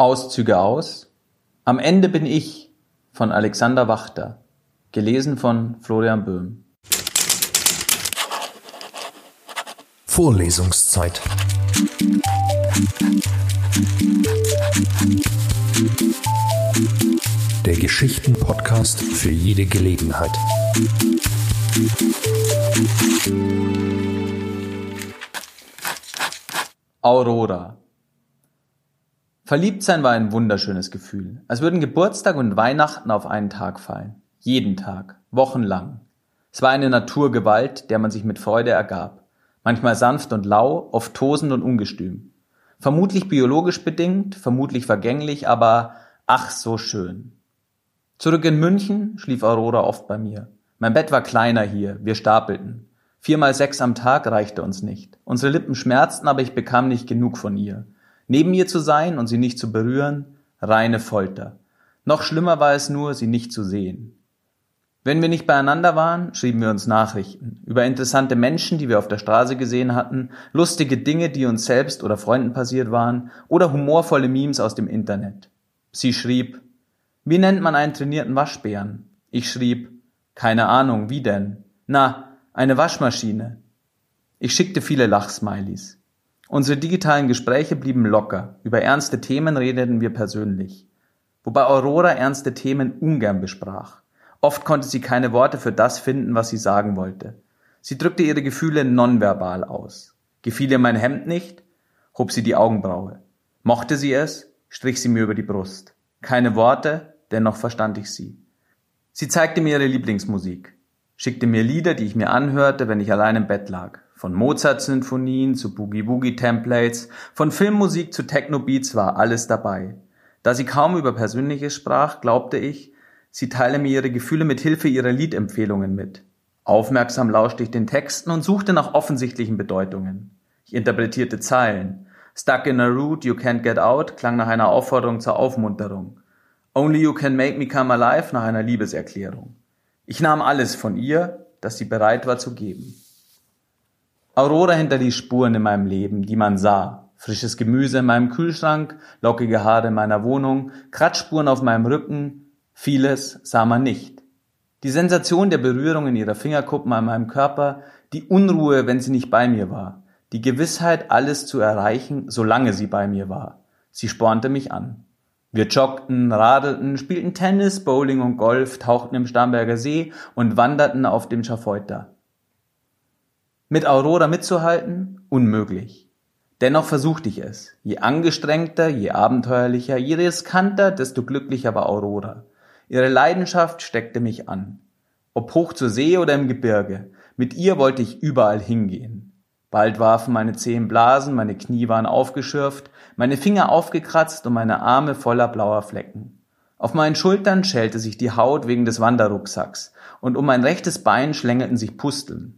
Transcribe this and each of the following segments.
Auszüge aus. Am Ende bin ich von Alexander Wachter. Gelesen von Florian Böhm. Vorlesungszeit. Der Geschichten-Podcast für jede Gelegenheit. Aurora. Verliebt sein war ein wunderschönes Gefühl, als würden Geburtstag und Weihnachten auf einen Tag fallen. Jeden Tag, wochenlang. Es war eine Naturgewalt, der man sich mit Freude ergab. Manchmal sanft und lau, oft tosend und ungestüm. Vermutlich biologisch bedingt, vermutlich vergänglich, aber ach so schön. Zurück in München schlief Aurora oft bei mir. Mein Bett war kleiner hier, wir stapelten. Viermal sechs am Tag reichte uns nicht. Unsere Lippen schmerzten, aber ich bekam nicht genug von ihr. Neben ihr zu sein und sie nicht zu berühren, reine Folter. Noch schlimmer war es nur, sie nicht zu sehen. Wenn wir nicht beieinander waren, schrieben wir uns Nachrichten über interessante Menschen, die wir auf der Straße gesehen hatten, lustige Dinge, die uns selbst oder Freunden passiert waren, oder humorvolle Memes aus dem Internet. Sie schrieb, wie nennt man einen trainierten Waschbären? Ich schrieb, keine Ahnung, wie denn? Na, eine Waschmaschine. Ich schickte viele Lachsmilies. Unsere digitalen Gespräche blieben locker, über ernste Themen redeten wir persönlich. Wobei Aurora ernste Themen ungern besprach. Oft konnte sie keine Worte für das finden, was sie sagen wollte. Sie drückte ihre Gefühle nonverbal aus. Gefiel ihr mein Hemd nicht, hob sie die Augenbraue. Mochte sie es, strich sie mir über die Brust. Keine Worte, dennoch verstand ich sie. Sie zeigte mir ihre Lieblingsmusik, schickte mir Lieder, die ich mir anhörte, wenn ich allein im Bett lag. Von Mozart-Sinfonien zu Boogie-Boogie-Templates, von Filmmusik zu Techno-Beats war alles dabei. Da sie kaum über Persönliches sprach, glaubte ich, sie teile mir ihre Gefühle mit Hilfe ihrer Liedempfehlungen mit. Aufmerksam lauschte ich den Texten und suchte nach offensichtlichen Bedeutungen. Ich interpretierte Zeilen. Stuck in a root, you can't get out klang nach einer Aufforderung zur Aufmunterung. Only you can make me come alive nach einer Liebeserklärung. Ich nahm alles von ihr, das sie bereit war zu geben. Aurora hinterließ Spuren in meinem Leben, die man sah. Frisches Gemüse in meinem Kühlschrank, lockige Haare in meiner Wohnung, Kratzspuren auf meinem Rücken. Vieles sah man nicht. Die Sensation der Berührung in ihrer Fingerkuppen an meinem Körper, die Unruhe, wenn sie nicht bei mir war, die Gewissheit, alles zu erreichen, solange sie bei mir war. Sie spornte mich an. Wir joggten, radelten, spielten Tennis, Bowling und Golf, tauchten im Starnberger See und wanderten auf dem Schafeuter. Mit Aurora mitzuhalten? Unmöglich. Dennoch versuchte ich es. Je angestrengter, je abenteuerlicher, je riskanter, desto glücklicher war Aurora. Ihre Leidenschaft steckte mich an. Ob hoch zur See oder im Gebirge, mit ihr wollte ich überall hingehen. Bald warfen meine Zehen Blasen, meine Knie waren aufgeschürft, meine Finger aufgekratzt und meine Arme voller blauer Flecken. Auf meinen Schultern schälte sich die Haut wegen des Wanderrucksacks, und um mein rechtes Bein schlängelten sich Pusteln.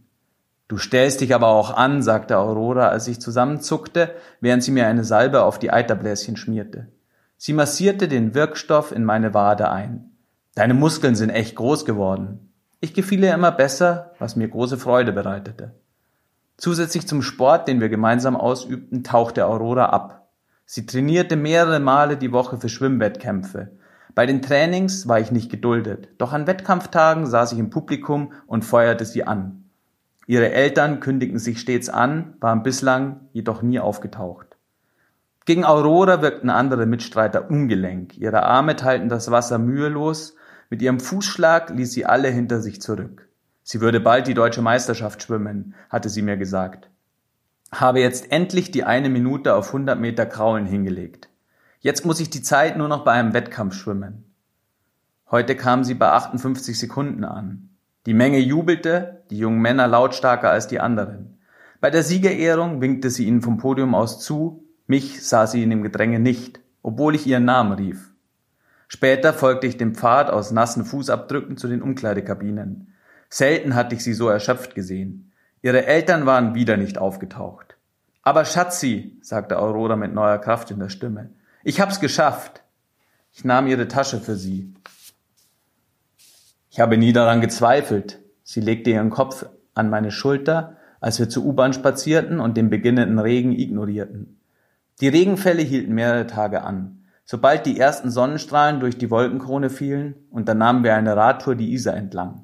Du stellst dich aber auch an, sagte Aurora, als ich zusammenzuckte, während sie mir eine Salbe auf die Eiterbläschen schmierte. Sie massierte den Wirkstoff in meine Wade ein. Deine Muskeln sind echt groß geworden. Ich gefiel ihr immer besser, was mir große Freude bereitete. Zusätzlich zum Sport, den wir gemeinsam ausübten, tauchte Aurora ab. Sie trainierte mehrere Male die Woche für Schwimmwettkämpfe. Bei den Trainings war ich nicht geduldet, doch an Wettkampftagen saß ich im Publikum und feuerte sie an. Ihre Eltern kündigten sich stets an, waren bislang jedoch nie aufgetaucht. Gegen Aurora wirkten andere Mitstreiter ungelenk. Ihre Arme teilten das Wasser mühelos. Mit ihrem Fußschlag ließ sie alle hinter sich zurück. Sie würde bald die deutsche Meisterschaft schwimmen, hatte sie mir gesagt. Habe jetzt endlich die eine Minute auf 100 Meter Kraulen hingelegt. Jetzt muss ich die Zeit nur noch bei einem Wettkampf schwimmen. Heute kam sie bei 58 Sekunden an. Die Menge jubelte, die jungen Männer lautstarker als die anderen. Bei der Siegerehrung winkte sie ihnen vom Podium aus zu, mich sah sie in dem Gedränge nicht, obwohl ich ihren Namen rief. Später folgte ich dem Pfad aus nassen Fußabdrücken zu den Umkleidekabinen. Selten hatte ich sie so erschöpft gesehen. Ihre Eltern waren wieder nicht aufgetaucht. Aber Schatzi, sagte Aurora mit neuer Kraft in der Stimme, ich hab's geschafft. Ich nahm ihre Tasche für sie. Ich habe nie daran gezweifelt. Sie legte ihren Kopf an meine Schulter, als wir zur U-Bahn spazierten und den beginnenden Regen ignorierten. Die Regenfälle hielten mehrere Tage an. Sobald die ersten Sonnenstrahlen durch die Wolkenkrone fielen, unternahmen wir eine Radtour die Isar entlang.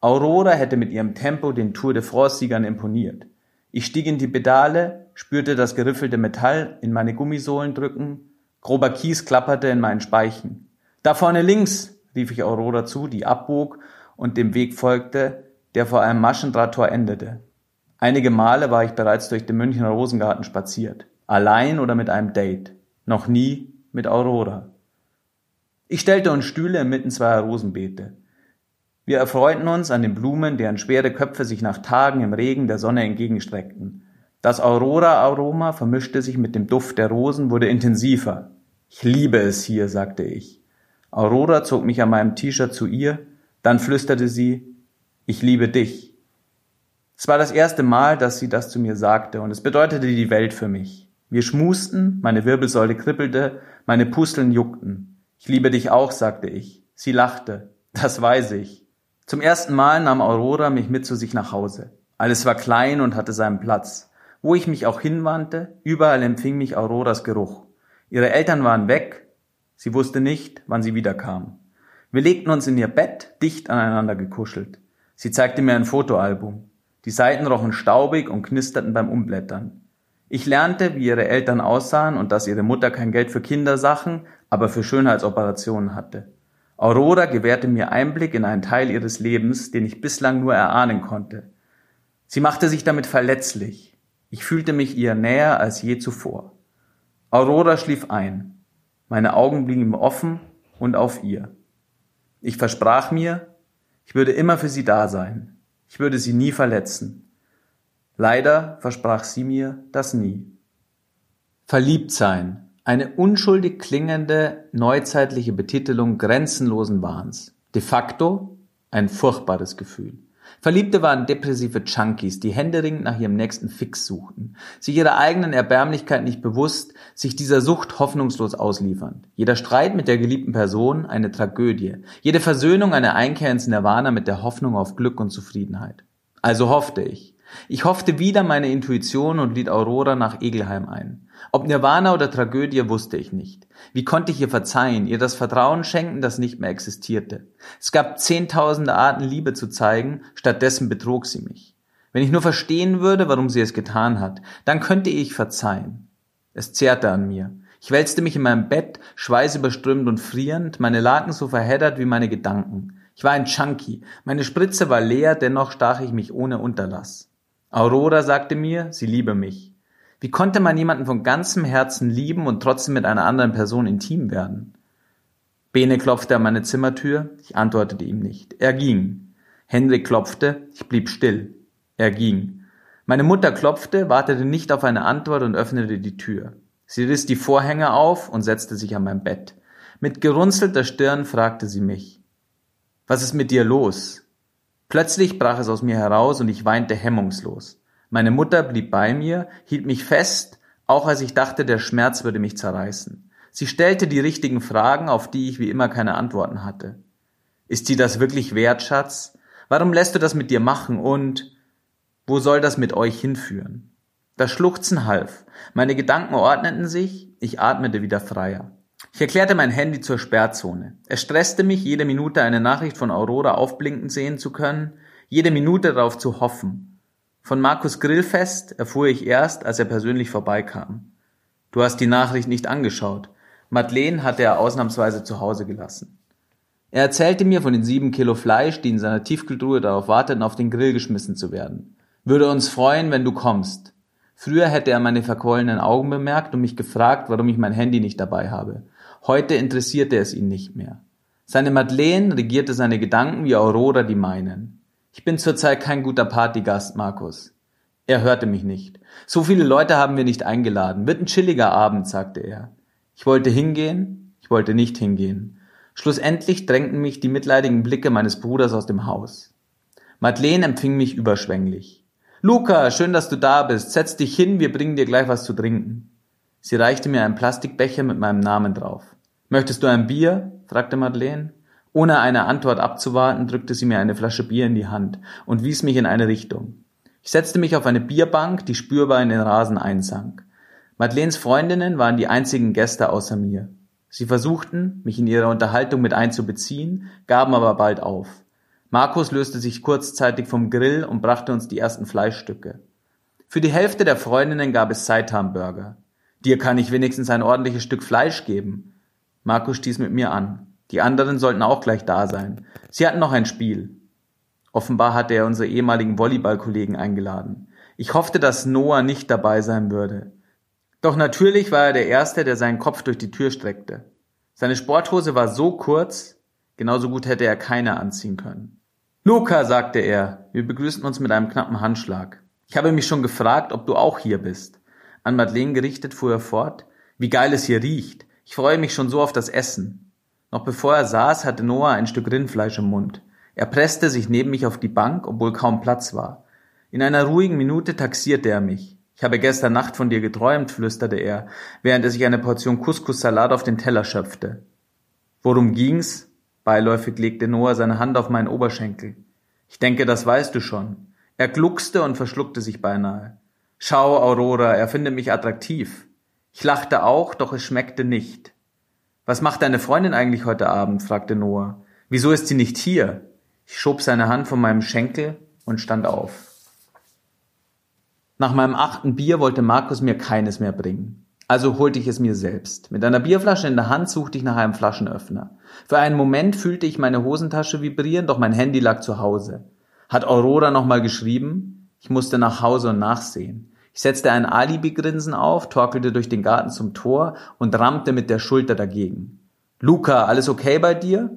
Aurora hätte mit ihrem Tempo den Tour de France-Siegern imponiert. Ich stieg in die Pedale, spürte das geriffelte Metall in meine Gummisohlen drücken, grober Kies klapperte in meinen Speichen. Da vorne links, rief ich Aurora zu, die abbog und dem Weg folgte, der vor einem Maschendrahttor endete. Einige Male war ich bereits durch den Münchner Rosengarten spaziert, allein oder mit einem Date, noch nie mit Aurora. Ich stellte uns Stühle inmitten zweier Rosenbeete. Wir erfreuten uns an den Blumen, deren schwere Köpfe sich nach Tagen im Regen der Sonne entgegenstreckten. Das Aurora-Aroma vermischte sich mit dem Duft der Rosen, wurde intensiver. Ich liebe es hier, sagte ich. Aurora zog mich an meinem T-Shirt zu ihr, dann flüsterte sie, ich liebe dich. Es war das erste Mal, dass sie das zu mir sagte, und es bedeutete die Welt für mich. Wir schmusten, meine Wirbelsäule kribbelte, meine Pusteln juckten. Ich liebe dich auch, sagte ich. Sie lachte. Das weiß ich. Zum ersten Mal nahm Aurora mich mit zu sich nach Hause. Alles war klein und hatte seinen Platz. Wo ich mich auch hinwandte, überall empfing mich Auroras Geruch. Ihre Eltern waren weg, sie wusste nicht, wann sie wiederkam. Wir legten uns in ihr Bett, dicht aneinander gekuschelt. Sie zeigte mir ein Fotoalbum. Die Seiten rochen staubig und knisterten beim Umblättern. Ich lernte, wie ihre Eltern aussahen und dass ihre Mutter kein Geld für Kindersachen, aber für Schönheitsoperationen hatte. Aurora gewährte mir Einblick in einen Teil ihres Lebens, den ich bislang nur erahnen konnte. Sie machte sich damit verletzlich. Ich fühlte mich ihr näher als je zuvor. Aurora schlief ein. Meine Augen blieben offen und auf ihr. Ich versprach mir, ich würde immer für sie da sein. Ich würde sie nie verletzen. Leider versprach sie mir das nie. Verliebt sein. Eine unschuldig klingende neuzeitliche Betitelung grenzenlosen Wahns. De facto ein furchtbares Gefühl. Verliebte waren depressive Junkies, die händeringend nach ihrem nächsten Fix suchten, sich ihrer eigenen Erbärmlichkeit nicht bewusst, sich dieser Sucht hoffnungslos ausliefernd. Jeder Streit mit der geliebten Person eine Tragödie, jede Versöhnung eine Einkehr ins Nirvana mit der Hoffnung auf Glück und Zufriedenheit. Also hoffte ich. Ich hoffte wieder meine Intuition und liet Aurora nach Egelheim ein. Ob Nirvana oder Tragödie wusste ich nicht. Wie konnte ich ihr verzeihen, ihr das Vertrauen schenken, das nicht mehr existierte? Es gab zehntausende Arten, Liebe zu zeigen, stattdessen betrog sie mich. Wenn ich nur verstehen würde, warum sie es getan hat, dann könnte ich verzeihen. Es zehrte an mir. Ich wälzte mich in meinem Bett, schweißüberströmt und frierend, meine Laken so verheddert wie meine Gedanken. Ich war ein Junkie. Meine Spritze war leer, dennoch stach ich mich ohne Unterlass. Aurora sagte mir, sie liebe mich. Wie konnte man jemanden von ganzem Herzen lieben und trotzdem mit einer anderen Person intim werden? Bene klopfte an meine Zimmertür, ich antwortete ihm nicht. Er ging. Henrik klopfte, ich blieb still. Er ging. Meine Mutter klopfte, wartete nicht auf eine Antwort und öffnete die Tür. Sie riss die Vorhänge auf und setzte sich an mein Bett. Mit gerunzelter Stirn fragte sie mich. Was ist mit dir los? Plötzlich brach es aus mir heraus und ich weinte hemmungslos. Meine Mutter blieb bei mir, hielt mich fest, auch als ich dachte, der Schmerz würde mich zerreißen. Sie stellte die richtigen Fragen, auf die ich wie immer keine Antworten hatte. Ist sie das wirklich wert, Schatz? Warum lässt du das mit dir machen und wo soll das mit euch hinführen? Das Schluchzen half. Meine Gedanken ordneten sich, ich atmete wieder freier. Ich erklärte mein Handy zur Sperrzone. Es stresste mich, jede Minute eine Nachricht von Aurora aufblinken sehen zu können, jede Minute darauf zu hoffen. Von Markus Grillfest erfuhr ich erst, als er persönlich vorbeikam. Du hast die Nachricht nicht angeschaut. Madeleine hatte er ausnahmsweise zu Hause gelassen. Er erzählte mir von den sieben Kilo Fleisch, die in seiner Tiefkühltruhe darauf warteten, auf den Grill geschmissen zu werden. Würde uns freuen, wenn du kommst. Früher hätte er meine verquollenen Augen bemerkt und mich gefragt, warum ich mein Handy nicht dabei habe. Heute interessierte es ihn nicht mehr. Seine Madeleine regierte seine Gedanken wie Aurora die meinen. Ich bin zurzeit kein guter Partygast, Markus. Er hörte mich nicht. So viele Leute haben wir nicht eingeladen. Wird ein chilliger Abend, sagte er. Ich wollte hingehen, ich wollte nicht hingehen. Schlussendlich drängten mich die mitleidigen Blicke meines Bruders aus dem Haus. Madeleine empfing mich überschwänglich. Luca, schön, dass du da bist. Setz dich hin, wir bringen dir gleich was zu trinken. Sie reichte mir einen Plastikbecher mit meinem Namen drauf. Möchtest du ein Bier? fragte Madeleine. Ohne eine Antwort abzuwarten, drückte sie mir eine Flasche Bier in die Hand und wies mich in eine Richtung. Ich setzte mich auf eine Bierbank, die spürbar in den Rasen einsank. Madeleines Freundinnen waren die einzigen Gäste außer mir. Sie versuchten, mich in ihre Unterhaltung mit einzubeziehen, gaben aber bald auf. Markus löste sich kurzzeitig vom Grill und brachte uns die ersten Fleischstücke. Für die Hälfte der Freundinnen gab es Seitan-Burger. Dir kann ich wenigstens ein ordentliches Stück Fleisch geben. Markus stieß mit mir an. Die anderen sollten auch gleich da sein. Sie hatten noch ein Spiel. Offenbar hatte er unsere ehemaligen Volleyballkollegen eingeladen. Ich hoffte, dass Noah nicht dabei sein würde. Doch natürlich war er der Erste, der seinen Kopf durch die Tür streckte. Seine Sporthose war so kurz, genauso gut hätte er keine anziehen können. Luca, sagte er, wir begrüßten uns mit einem knappen Handschlag. Ich habe mich schon gefragt, ob du auch hier bist. An Madeleine gerichtet fuhr er fort, wie geil es hier riecht. Ich freue mich schon so auf das Essen. Noch bevor er saß, hatte Noah ein Stück Rindfleisch im Mund. Er presste sich neben mich auf die Bank, obwohl kaum Platz war. In einer ruhigen Minute taxierte er mich. Ich habe gestern Nacht von dir geträumt, flüsterte er, während er sich eine Portion Couscous-Salat auf den Teller schöpfte. Worum ging's? Beiläufig legte Noah seine Hand auf meinen Oberschenkel. Ich denke, das weißt du schon. Er gluckste und verschluckte sich beinahe. Schau, Aurora, er findet mich attraktiv. Ich lachte auch, doch es schmeckte nicht. Was macht deine Freundin eigentlich heute Abend? fragte Noah. Wieso ist sie nicht hier? Ich schob seine Hand von meinem Schenkel und stand auf. Nach meinem achten Bier wollte Markus mir keines mehr bringen. Also holte ich es mir selbst. Mit einer Bierflasche in der Hand suchte ich nach einem Flaschenöffner. Für einen Moment fühlte ich meine Hosentasche vibrieren, doch mein Handy lag zu Hause. Hat Aurora nochmal geschrieben? Ich musste nach Hause und nachsehen. Ich setzte ein Alibi-Grinsen auf, torkelte durch den Garten zum Tor und rammte mit der Schulter dagegen. Luca, alles okay bei dir?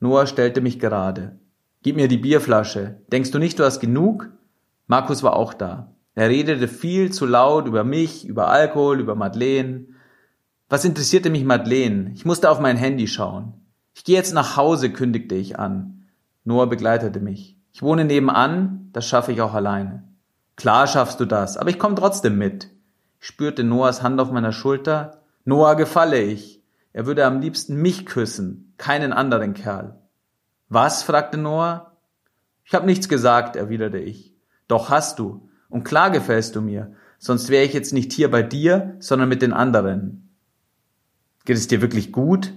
Noah stellte mich gerade. Gib mir die Bierflasche. Denkst du nicht, du hast genug? Markus war auch da. Er redete viel zu laut über mich, über Alkohol, über Madeleine. Was interessierte mich Madeleine? Ich musste auf mein Handy schauen. Ich gehe jetzt nach Hause, kündigte ich an. Noah begleitete mich. Ich wohne nebenan, das schaffe ich auch alleine. Klar schaffst du das, aber ich komme trotzdem mit. Ich spürte Noahs Hand auf meiner Schulter. Noah gefalle ich. Er würde am liebsten mich küssen, keinen anderen Kerl. Was? fragte Noah. Ich habe nichts gesagt, erwiderte ich. Doch hast du. Und klar gefällst du mir, sonst wäre ich jetzt nicht hier bei dir, sondern mit den anderen. Geht es dir wirklich gut?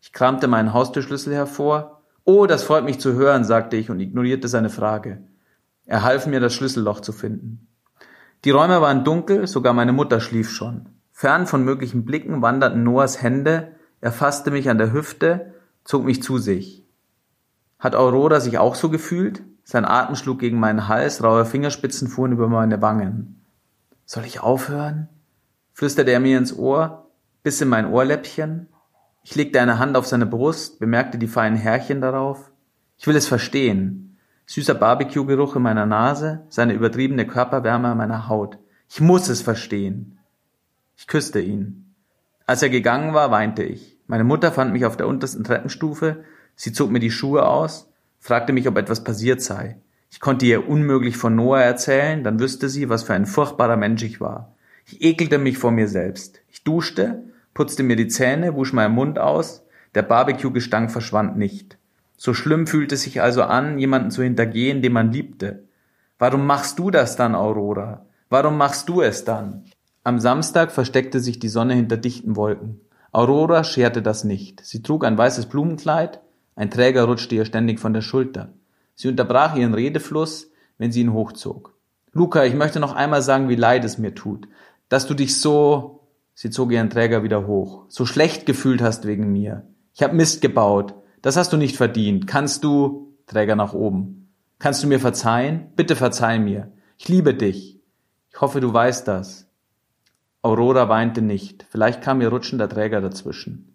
Ich kramte meinen Haustürschlüssel hervor. Oh, das freut mich zu hören, sagte ich und ignorierte seine Frage. Er half mir, das Schlüsselloch zu finden. Die Räume waren dunkel, sogar meine Mutter schlief schon. Fern von möglichen Blicken wanderten Noahs Hände, er fasste mich an der Hüfte, zog mich zu sich. Hat Aurora sich auch so gefühlt? Sein Atem schlug gegen meinen Hals, raue Fingerspitzen fuhren über meine Wangen. Soll ich aufhören? flüsterte er mir ins Ohr, biss in mein Ohrläppchen. Ich legte eine Hand auf seine Brust, bemerkte die feinen Härchen darauf. Ich will es verstehen. Süßer Barbecue-Geruch in meiner Nase, seine übertriebene Körperwärme an meiner Haut. Ich muss es verstehen. Ich küsste ihn. Als er gegangen war, weinte ich. Meine Mutter fand mich auf der untersten Treppenstufe, Sie zog mir die Schuhe aus, fragte mich, ob etwas passiert sei. Ich konnte ihr unmöglich von Noah erzählen, dann wüsste sie, was für ein furchtbarer Mensch ich war. Ich ekelte mich vor mir selbst. Ich duschte, putzte mir die Zähne, wusch meinen Mund aus, der Barbecue-Gestank verschwand nicht. So schlimm fühlte es sich also an, jemanden zu hintergehen, den man liebte. Warum machst du das dann, Aurora? Warum machst du es dann? Am Samstag versteckte sich die Sonne hinter dichten Wolken. Aurora scherte das nicht. Sie trug ein weißes Blumenkleid, ein Träger rutschte ihr ständig von der Schulter. Sie unterbrach ihren Redefluss, wenn sie ihn hochzog. Luca, ich möchte noch einmal sagen, wie leid es mir tut, dass du dich so, sie zog ihren Träger wieder hoch, so schlecht gefühlt hast wegen mir. Ich hab Mist gebaut. Das hast du nicht verdient. Kannst du, Träger nach oben. Kannst du mir verzeihen? Bitte verzeih mir. Ich liebe dich. Ich hoffe, du weißt das. Aurora weinte nicht. Vielleicht kam ihr rutschender Träger dazwischen.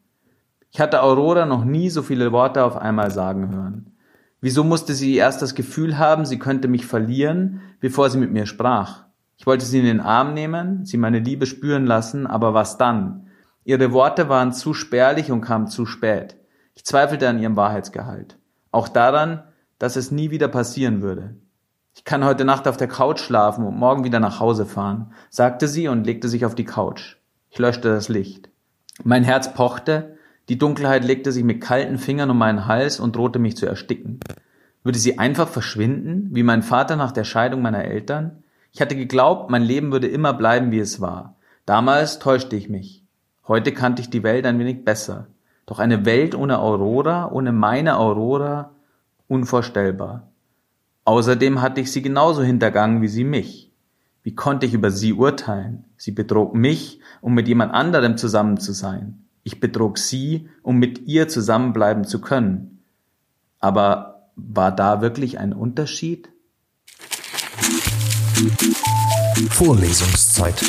Ich hatte Aurora noch nie so viele Worte auf einmal sagen hören. Wieso musste sie erst das Gefühl haben, sie könnte mich verlieren, bevor sie mit mir sprach? Ich wollte sie in den Arm nehmen, sie meine Liebe spüren lassen, aber was dann? Ihre Worte waren zu spärlich und kamen zu spät. Ich zweifelte an ihrem Wahrheitsgehalt. Auch daran, dass es nie wieder passieren würde. Ich kann heute Nacht auf der Couch schlafen und morgen wieder nach Hause fahren, sagte sie und legte sich auf die Couch. Ich löschte das Licht. Mein Herz pochte, die Dunkelheit legte sich mit kalten Fingern um meinen Hals und drohte mich zu ersticken. Würde sie einfach verschwinden, wie mein Vater nach der Scheidung meiner Eltern? Ich hatte geglaubt, mein Leben würde immer bleiben, wie es war. Damals täuschte ich mich. Heute kannte ich die Welt ein wenig besser. Doch eine Welt ohne Aurora, ohne meine Aurora, unvorstellbar. Außerdem hatte ich sie genauso hintergangen wie sie mich. Wie konnte ich über sie urteilen? Sie betrog mich, um mit jemand anderem zusammen zu sein. Ich betrog sie, um mit ihr zusammenbleiben zu können. Aber war da wirklich ein Unterschied? Vorlesungszeit